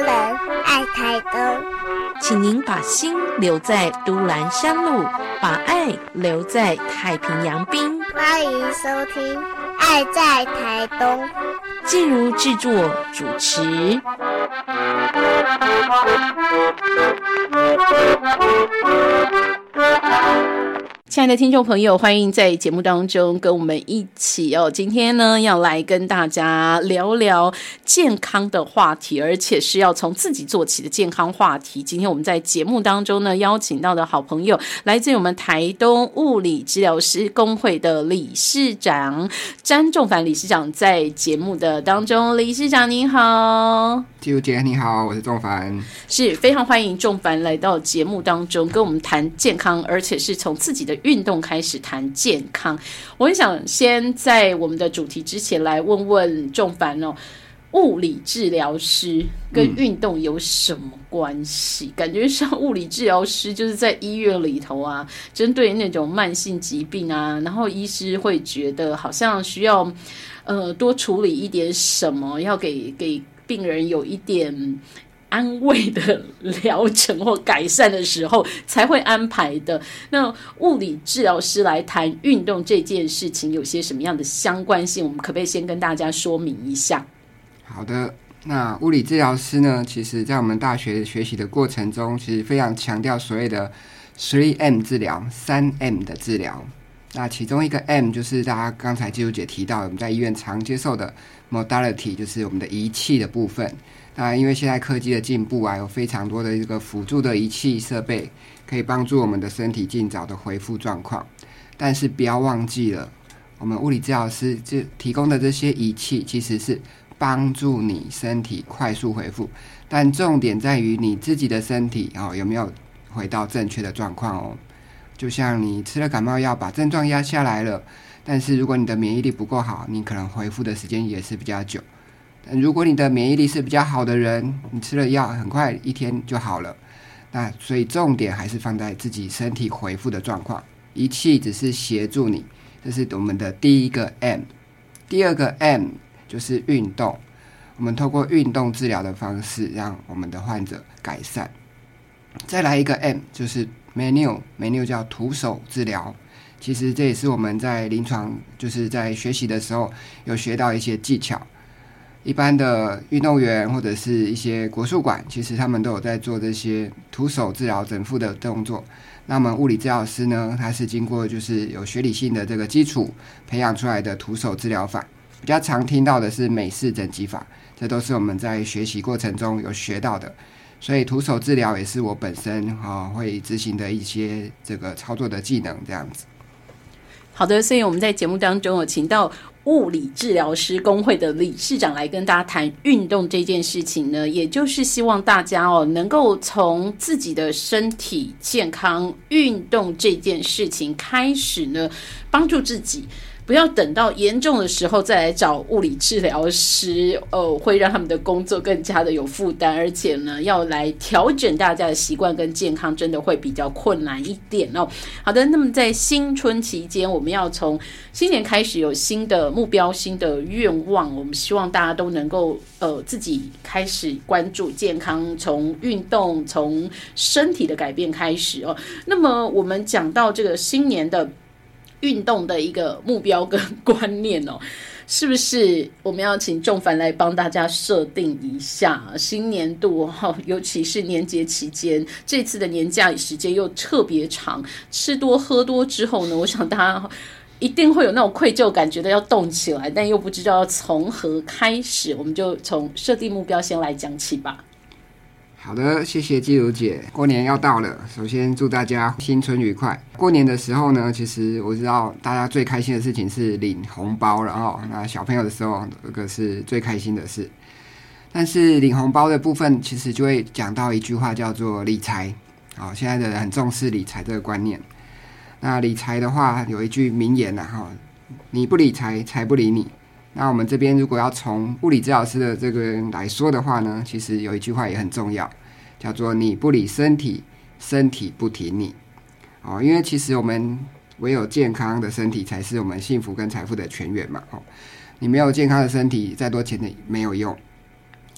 人爱台东，请您把心留在都兰山路，把爱留在太平洋滨。欢迎收听《爱在台东》，静茹制作主持。亲爱的听众朋友，欢迎在节目当中跟我们一起哦。今天呢，要来跟大家聊聊健康的话题，而且是要从自己做起的健康话题。今天我们在节目当中呢，邀请到的好朋友来自于我们台东物理治疗师工会的理事长詹仲凡理事长，在节目的当中，理事长您好，季如姐你好，我是仲凡，是非常欢迎仲凡来到节目当中跟我们谈健康，而且是从自己的。运动开始谈健康，我很想先在我们的主题之前来问问仲凡哦，物理治疗师跟运动有什么关系？感觉像物理治疗师就是在医院里头啊，针对那种慢性疾病啊，然后医师会觉得好像需要呃多处理一点什么，要给给病人有一点。安慰的疗程或改善的时候才会安排的。那物理治疗师来谈运动这件事情，有些什么样的相关性？我们可不可以先跟大家说明一下？好的，那物理治疗师呢，其实在我们大学学习的过程中，其实非常强调所谓的 three M 治疗，三 M 的治疗。那其中一个 M 就是大家刚才季如姐提到，我们在医院常接受的 modality，就是我们的仪器的部分。那因为现在科技的进步啊，有非常多的一个辅助的仪器设备，可以帮助我们的身体尽早的恢复状况。但是不要忘记了，我们物理治疗师这提供的这些仪器，其实是帮助你身体快速恢复。但重点在于你自己的身体哦，有没有回到正确的状况哦？就像你吃了感冒药，把症状压下来了，但是如果你的免疫力不够好，你可能恢复的时间也是比较久。如果你的免疫力是比较好的人，你吃了药很快一天就好了。那所以重点还是放在自己身体恢复的状况，仪器只是协助你。这是我们的第一个 M，第二个 M 就是运动。我们透过运动治疗的方式，让我们的患者改善。再来一个 M 就是 Menu，Menu 叫徒手治疗。其实这也是我们在临床就是在学习的时候有学到一些技巧。一般的运动员或者是一些国术馆，其实他们都有在做这些徒手治疗整复的动作。那么物理治疗师呢，他是经过就是有学理性的这个基础培养出来的徒手治疗法。比较常听到的是美式整脊法，这都是我们在学习过程中有学到的。所以徒手治疗也是我本身哈会执行的一些这个操作的技能这样子。好的，所以我们在节目当中有请到。物理治疗师工会的理事长来跟大家谈运动这件事情呢，也就是希望大家哦，能够从自己的身体健康、运动这件事情开始呢，帮助自己。不要等到严重的时候再来找物理治疗师，哦，会让他们的工作更加的有负担，而且呢，要来调整大家的习惯跟健康，真的会比较困难一点哦。好的，那么在新春期间，我们要从新年开始有新的目标、新的愿望，我们希望大家都能够呃自己开始关注健康，从运动、从身体的改变开始哦。那么我们讲到这个新年的。运动的一个目标跟观念哦，是不是我们要请仲凡来帮大家设定一下？新年度哈，尤其是年节期间，这次的年假时间又特别长，吃多喝多之后呢，我想大家一定会有那种愧疚感，觉得要动起来，但又不知道要从何开始。我们就从设定目标先来讲起吧。好的，谢谢季如姐。过年要到了，首先祝大家新春愉快。过年的时候呢，其实我知道大家最开心的事情是领红包，然后那小朋友的时候，这个是最开心的事。但是领红包的部分，其实就会讲到一句话，叫做理财。好，现在的人很重视理财这个观念。那理财的话，有一句名言呐，哈，你不理财，财不理你。那我们这边如果要从物理治疗师的这个来说的话呢，其实有一句话也很重要，叫做“你不理身体，身体不理你”。哦，因为其实我们唯有健康的身体才是我们幸福跟财富的泉源嘛。哦，你没有健康的身体，再多钱的没有用。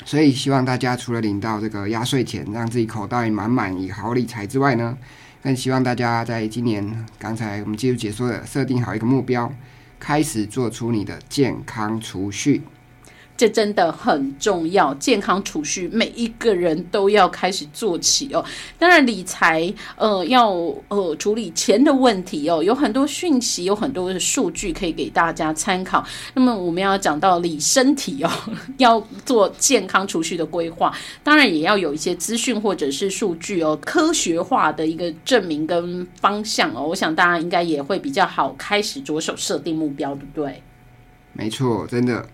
所以希望大家除了领到这个压岁钱，让自己口袋满满以好理财之外呢，更希望大家在今年刚才我们继续解说的，设定好一个目标，开始做出你的健康储蓄。这真的很重要，健康储蓄每一个人都要开始做起哦。当然，理财呃要呃处理钱的问题哦，有很多讯息，有很多的数据可以给大家参考。那么我们要讲到理身体哦，要做健康储蓄的规划，当然也要有一些资讯或者是数据哦，科学化的一个证明跟方向哦。我想大家应该也会比较好开始着手设定目标，对不对？没错，真的。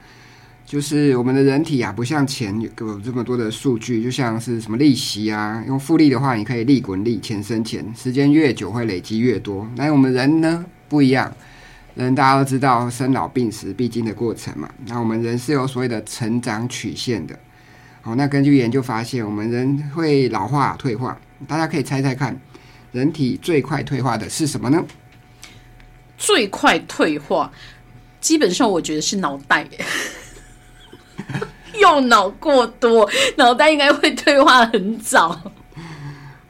就是我们的人体啊，不像钱有这么多的数据，就像是什么利息啊，用复利的话，你可以利滚利，钱生钱，时间越久会累积越多。那我们人呢不一样，人大家都知道生老病死必经的过程嘛。那我们人是有所谓的成长曲线的。好，那根据研究发现，我们人会老化退化，大家可以猜猜看，人体最快退化的是什么呢？最快退化，基本上我觉得是脑袋。用脑过多，脑袋应该会退化很早。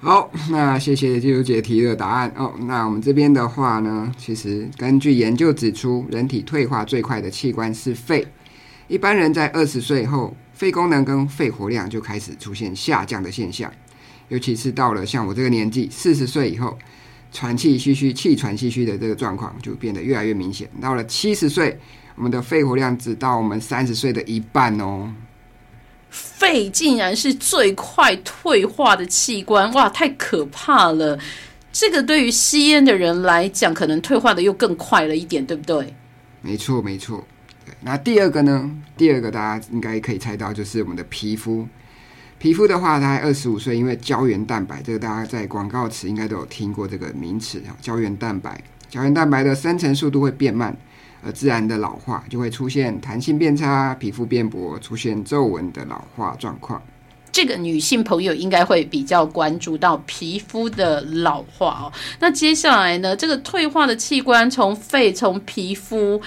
好，那谢谢记录姐提的答案哦。那我们这边的话呢，其实根据研究指出，人体退化最快的器官是肺。一般人在二十岁后，肺功能跟肺活量就开始出现下降的现象，尤其是到了像我这个年纪，四十岁以后，喘气吁吁、气喘吁吁的这个状况就变得越来越明显。到了七十岁。我们的肺活量只到我们三十岁的一半哦，肺竟然是最快退化的器官，哇，太可怕了！这个对于吸烟的人来讲，可能退化的又更快了一点，对不对？没错，没错。那第二个呢？第二个大家应该可以猜到，就是我们的皮肤。皮肤的话，大概二十五岁，因为胶原蛋白，这个大家在广告词应该都有听过这个名词啊。胶原蛋白，胶原蛋白的生成速度会变慢。而自然的老化就会出现弹性变差、皮肤变薄、出现皱纹的老化状况。这个女性朋友应该会比较关注到皮肤的老化哦。那接下来呢？这个退化的器官从肺、从皮肤，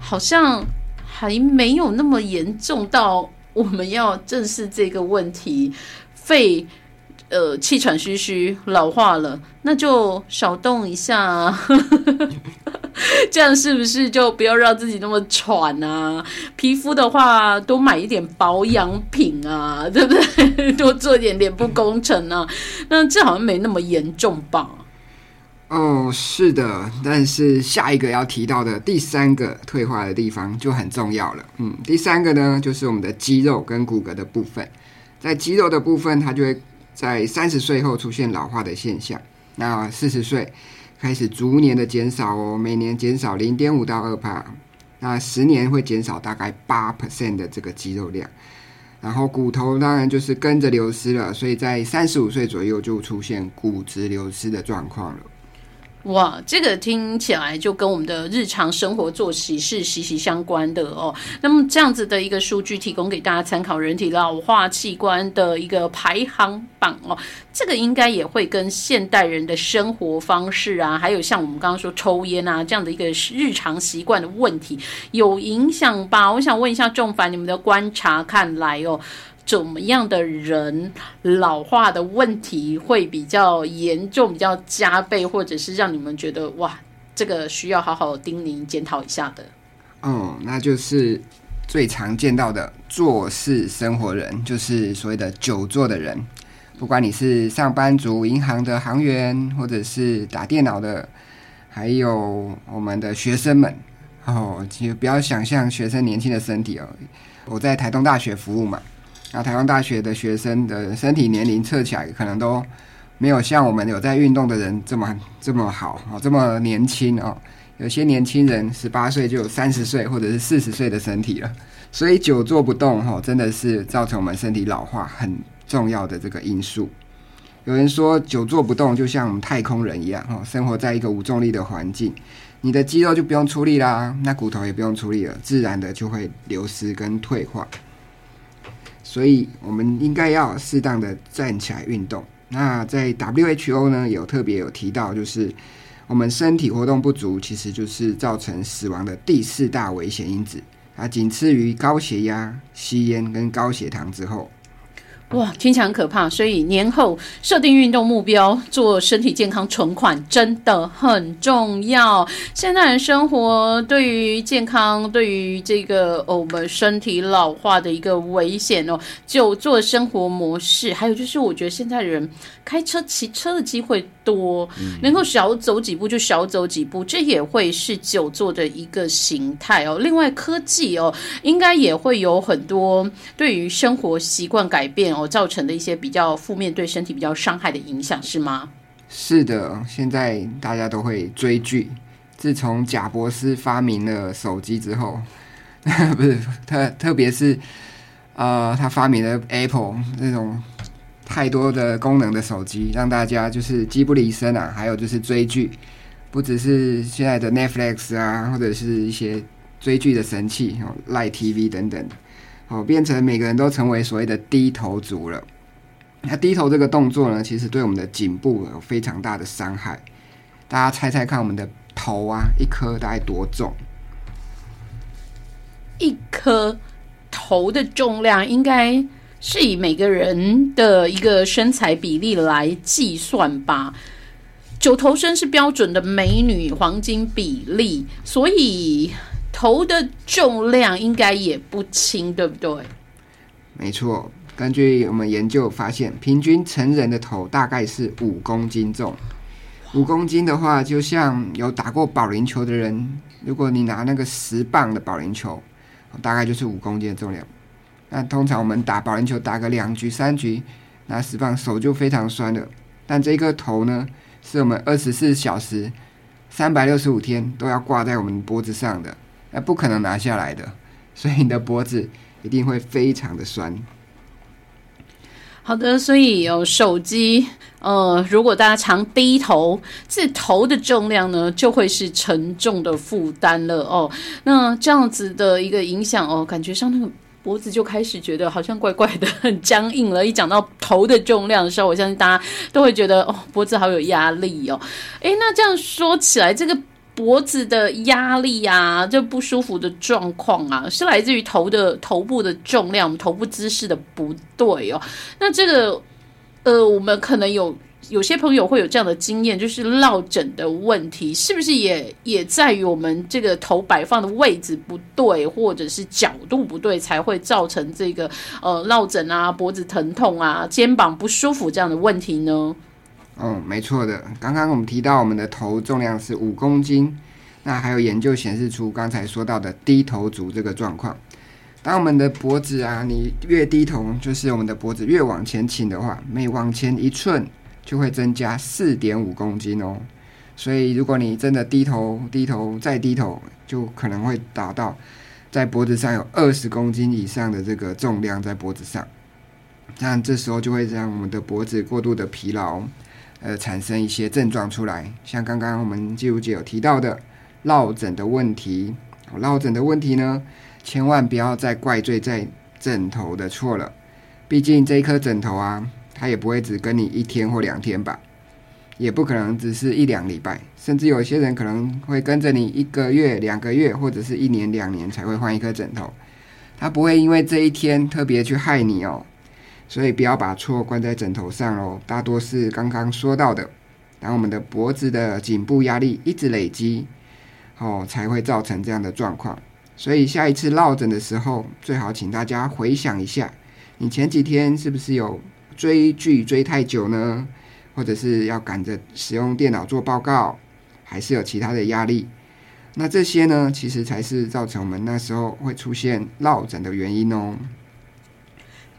好像还没有那么严重到我们要正视这个问题。肺呃气喘吁吁老化了，那就少动一下。这样是不是就不要让自己那么喘啊？皮肤的话，多买一点保养品啊，对不对？多做一点脸部工程啊。那这好像没那么严重吧？哦，是的。但是下一个要提到的第三个退化的地方就很重要了。嗯，第三个呢，就是我们的肌肉跟骨骼的部分。在肌肉的部分，它就会在三十岁后出现老化的现象。那四十岁。开始逐年的减少哦，每年减少零点五到二帕，那十年会减少大概八 percent 的这个肌肉量，然后骨头当然就是跟着流失了，所以在三十五岁左右就出现骨质流失的状况了。哇，这个听起来就跟我们的日常生活作息是息息相关的哦。那么这样子的一个数据提供给大家参考，人体老化器官的一个排行榜哦，这个应该也会跟现代人的生活方式啊，还有像我们刚刚说抽烟啊这样的一个日常习惯的问题有影响吧？我想问一下仲凡，你们的观察看来哦。怎么样的人老化的问题会比较严重、比较加倍，或者是让你们觉得哇，这个需要好好叮咛检讨一下的？哦，那就是最常见到的做事生活人，就是所谓的久坐的人。不管你是上班族、银行的行员，或者是打电脑的，还有我们的学生们，哦，其实不要想象学生年轻的身体哦。我在台东大学服务嘛。那台湾大学的学生的身体年龄测起来，可能都没有像我们有在运动的人这么这么好哦，这么年轻哦。有些年轻人十八岁就有三十岁或者是四十岁的身体了，所以久坐不动哈，真的是造成我们身体老化很重要的这个因素。有人说久坐不动就像我们太空人一样哈，生活在一个无重力的环境，你的肌肉就不用出力啦，那骨头也不用出力了，自然的就会流失跟退化。所以，我们应该要适当的站起来运动。那在 WHO 呢，有特别有提到，就是我们身体活动不足，其实就是造成死亡的第四大危险因子。啊，仅次于高血压、吸烟跟高血糖之后。哇，听起来很可怕，所以年后设定运动目标，做身体健康存款真的很重要。现代人生活对于健康，对于这个我们身体老化的一个危险哦，久坐生活模式，还有就是我觉得现在人开车、骑车的机会多，能够少走几步就少走几步，这也会是久坐的一个形态哦。另外，科技哦，应该也会有很多对于生活习惯改变。哦，造成的一些比较负面、对身体比较伤害的影响是吗？是的，现在大家都会追剧。自从贾博士发明了手机之后，不是特特别是呃，他发明了 Apple 那种太多的功能的手机，让大家就是机不离身啊。还有就是追剧，不只是现在的 Netflix 啊，或者是一些追剧的神器哦，Live TV 等等。哦，变成每个人都成为所谓的低头族了。那低头这个动作呢，其实对我们的颈部有非常大的伤害。大家猜猜看，我们的头啊，一颗大概多重？一颗头的重量应该是以每个人的一个身材比例来计算吧。九头身是标准的美女黄金比例，所以。头的重量应该也不轻，对不对？没错，根据我们研究发现，平均成人的头大概是五公斤重。五公斤的话，就像有打过保龄球的人，如果你拿那个十磅的保龄球，大概就是五公斤的重量。那通常我们打保龄球打个两局三局，拿十磅手就非常酸了。但这个头呢，是我们二十四小时、三百六十五天都要挂在我们脖子上的。那不可能拿下来的，所以你的脖子一定会非常的酸。好的，所以有手机，呃，如果大家常低头，这头的重量呢，就会是沉重的负担了哦。那这样子的一个影响哦，感觉上那个脖子就开始觉得好像怪怪的，很僵硬了。一讲到头的重量的时候，我相信大家都会觉得哦，脖子好有压力哦。诶，那这样说起来，这个。脖子的压力啊，就不舒服的状况啊，是来自于头的头部的重量、头部姿势的不对哦。那这个，呃，我们可能有有些朋友会有这样的经验，就是落枕的问题，是不是也也在于我们这个头摆放的位置不对，或者是角度不对，才会造成这个呃落枕啊、脖子疼痛啊、肩膀不舒服这样的问题呢？嗯，没错的。刚刚我们提到我们的头重量是五公斤，那还有研究显示出刚才说到的低头族这个状况。当我们的脖子啊，你越低头，就是我们的脖子越往前倾的话，每往前一寸就会增加四点五公斤哦。所以如果你真的低头、低头再低头，就可能会达到在脖子上有二十公斤以上的这个重量在脖子上。那这时候就会让我们的脖子过度的疲劳。呃，产生一些症状出来，像刚刚我们季如姐有提到的落枕的问题。落枕的问题呢，千万不要再怪罪在枕头的错了。毕竟这一颗枕头啊，他也不会只跟你一天或两天吧，也不可能只是一两礼拜，甚至有些人可能会跟着你一个月、两个月，或者是一年、两年才会换一颗枕头。他不会因为这一天特别去害你哦。所以不要把错关在枕头上喽，大多是刚刚说到的，当我们的脖子的颈部压力一直累积，哦，才会造成这样的状况。所以下一次落枕的时候，最好请大家回想一下，你前几天是不是有追剧追太久呢？或者是要赶着使用电脑做报告，还是有其他的压力？那这些呢，其实才是造成我们那时候会出现落枕的原因哦。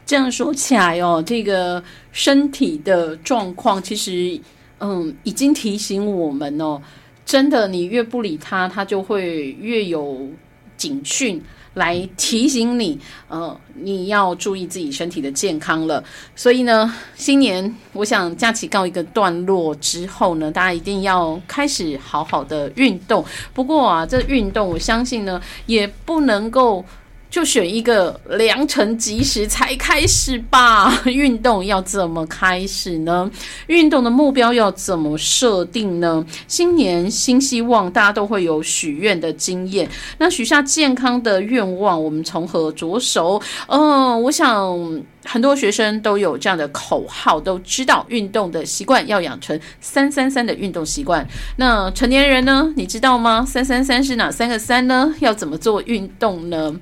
这样说起来哦，这个身体的状况其实，嗯，已经提醒我们哦，真的，你越不理他，他就会越有警讯来提醒你，呃，你要注意自己身体的健康了。所以呢，新年我想假期告一个段落之后呢，大家一定要开始好好的运动。不过啊，这运动我相信呢，也不能够。就选一个良辰吉时才开始吧。运动要怎么开始呢？运动的目标要怎么设定呢？新年新希望，大家都会有许愿的经验。那许下健康的愿望，我们从何着手？嗯，我想很多学生都有这样的口号，都知道运动的习惯要养成三三三的运动习惯。那成年人呢？你知道吗？三三三是哪三个三呢？要怎么做运动呢？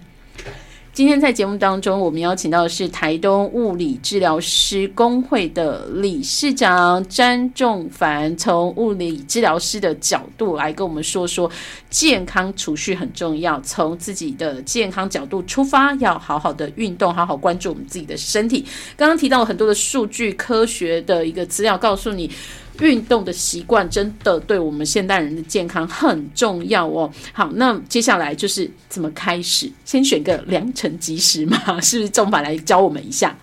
今天在节目当中，我们邀请到的是台东物理治疗师工会的理事长詹仲凡，从物理治疗师的角度来跟我们说说健康储蓄很重要。从自己的健康角度出发，要好好的运动，好好关注我们自己的身体。刚刚提到了很多的数据、科学的一个资料，告诉你。运动的习惯真的对我们现代人的健康很重要哦。好，那接下来就是怎么开始？先选个良辰吉时嘛，是不是？钟法来教我们一下。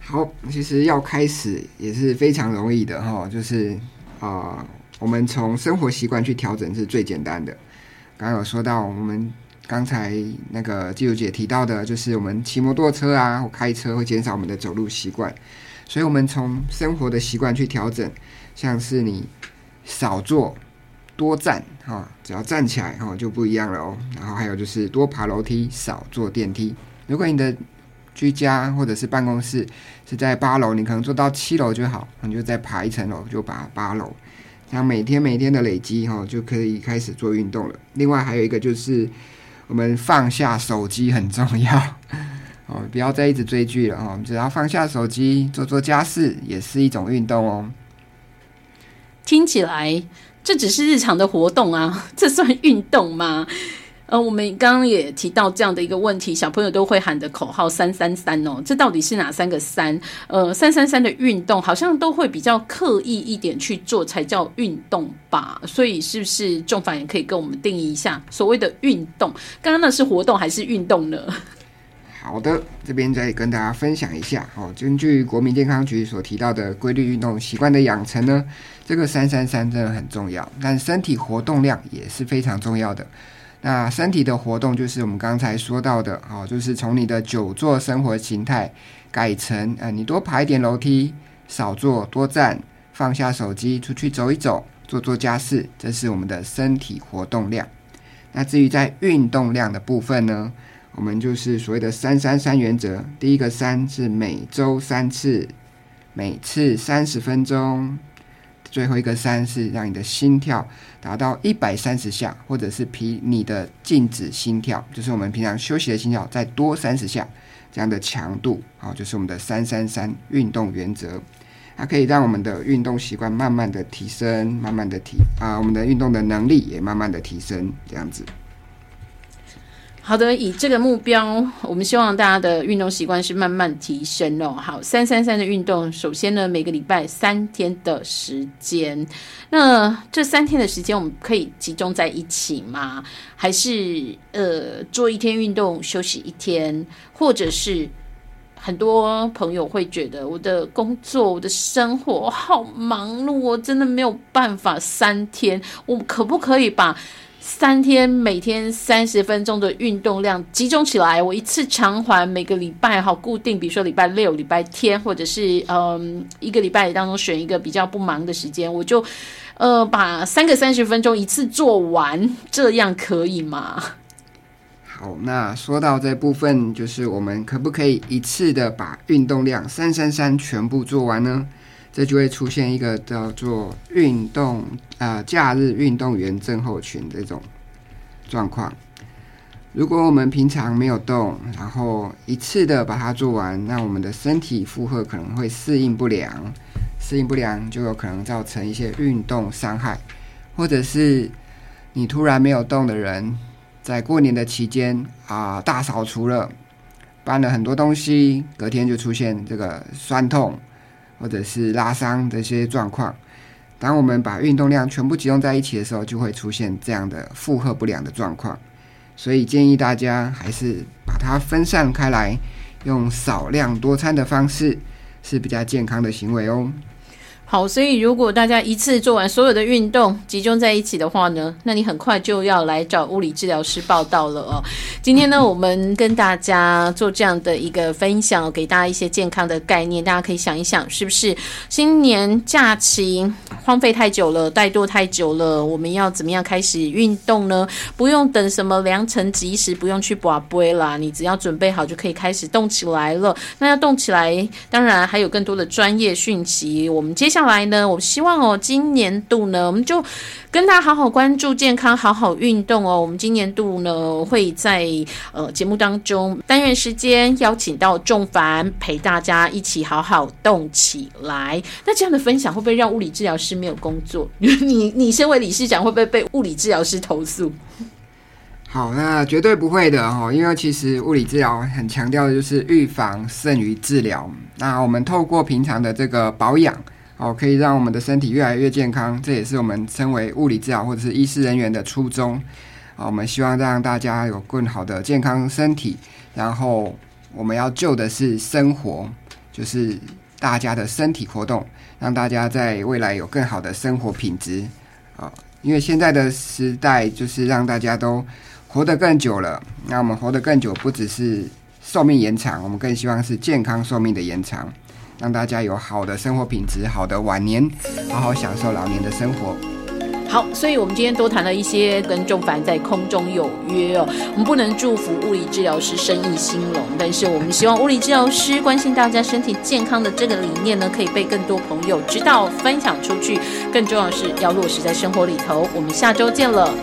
好，其实要开始也是非常容易的哈，就是啊，我们从生活习惯去调整是最简单的。刚刚有说到，我们刚才那个季如姐提到的，就是我们骑摩托车啊或开车会减少我们的走路习惯。所以，我们从生活的习惯去调整，像是你少坐多站，哈，只要站起来，哈，就不一样了哦。然后还有就是多爬楼梯，少坐电梯。如果你的居家或者是办公室是在八楼，你可能做到七楼就好，你就再爬一层楼，就把八楼。那每天每天的累积，哈，就可以开始做运动了。另外还有一个就是，我们放下手机很重要。哦，不要再一直追剧了哦！只要放下手机，做做家事，也是一种运动哦。听起来这只是日常的活动啊，这算运动吗？呃，我们刚刚也提到这样的一个问题，小朋友都会喊的口号“三三三”哦，这到底是哪三个三？呃，三三三的运动好像都会比较刻意一点去做，才叫运动吧？所以是不是重反也可以跟我们定义一下所谓的运动？刚刚那是活动还是运动呢？好的，这边再跟大家分享一下哦。根据国民健康局所提到的规律运动习惯的养成呢，这个三三三真的很重要。但身体活动量也是非常重要的。那身体的活动就是我们刚才说到的哦，就是从你的久坐生活形态改成呃，你多爬一点楼梯，少坐多站，放下手机，出去走一走，做做家事，这是我们的身体活动量。那至于在运动量的部分呢？我们就是所谓的“三三三”原则。第一个“三”是每周三次，每次三十分钟；最后一个“三”是让你的心跳达到一百三十下，或者是比你的静止心跳，就是我们平常休息的心跳再多三十下这样的强度。好，就是我们的“三三三”运动原则。它可以让我们的运动习惯慢慢的提升，慢慢的提啊，我们的运动的能力也慢慢的提升，这样子。好的，以这个目标，我们希望大家的运动习惯是慢慢提升哦。好，三三三的运动，首先呢，每个礼拜三天的时间，那这三天的时间我们可以集中在一起吗？还是呃，做一天运动休息一天，或者是很多朋友会觉得我的工作、我的生活好忙碌，我真的没有办法三天，我可不可以把？三天每天三十分钟的运动量集中起来，我一次偿还每个礼拜哈固定，比如说礼拜六、礼拜天，或者是嗯一个礼拜当中选一个比较不忙的时间，我就呃把三个三十分钟一次做完，这样可以吗？好，那说到这部分，就是我们可不可以一次的把运动量三三三全部做完呢？这就会出现一个叫做运动啊假日运动员症候群这种状况。如果我们平常没有动，然后一次的把它做完，那我们的身体负荷可能会适应不良，适应不良就有可能造成一些运动伤害，或者是你突然没有动的人，在过年的期间啊大扫除了，搬了很多东西，隔天就出现这个酸痛。或者是拉伤这些状况，当我们把运动量全部集中在一起的时候，就会出现这样的负荷不良的状况。所以建议大家还是把它分散开来，用少量多餐的方式是比较健康的行为哦。好，所以如果大家一次做完所有的运动，集中在一起的话呢，那你很快就要来找物理治疗师报道了哦。今天呢，我们跟大家做这样的一个分享，给大家一些健康的概念，大家可以想一想，是不是新年假期荒废太久了，怠惰太久了，我们要怎么样开始运动呢？不用等什么良辰吉时，不用去拔杯啦，你只要准备好就可以开始动起来了。那要动起来，当然还有更多的专业讯息，我们接下。来呢，我希望哦，今年度呢，我们就跟大家好好关注健康，好好运动哦。我们今年度呢，会在呃节目当中单元时间邀请到仲凡陪大家一起好好动起来。那这样的分享会不会让物理治疗师没有工作？你你身为理事长，会不会被物理治疗师投诉？好，那绝对不会的哈，因为其实物理治疗很强调的就是预防胜于治疗。那我们透过平常的这个保养。哦，可以让我们的身体越来越健康，这也是我们身为物理治疗或者是医师人员的初衷。啊，我们希望让大家有更好的健康身体，然后我们要救的是生活，就是大家的身体活动，让大家在未来有更好的生活品质。啊，因为现在的时代就是让大家都活得更久了，那我们活得更久，不只是寿命延长，我们更希望是健康寿命的延长。让大家有好的生活品质，好的晚年，好好享受老年的生活。好，所以我们今天多谈了一些跟仲凡在空中有约哦。我们不能祝福物理治疗师生意兴隆，但是我们希望物理治疗师关心大家身体健康的这个理念呢，可以被更多朋友知道，分享出去。更重要的是要落实在生活里头。我们下周见了。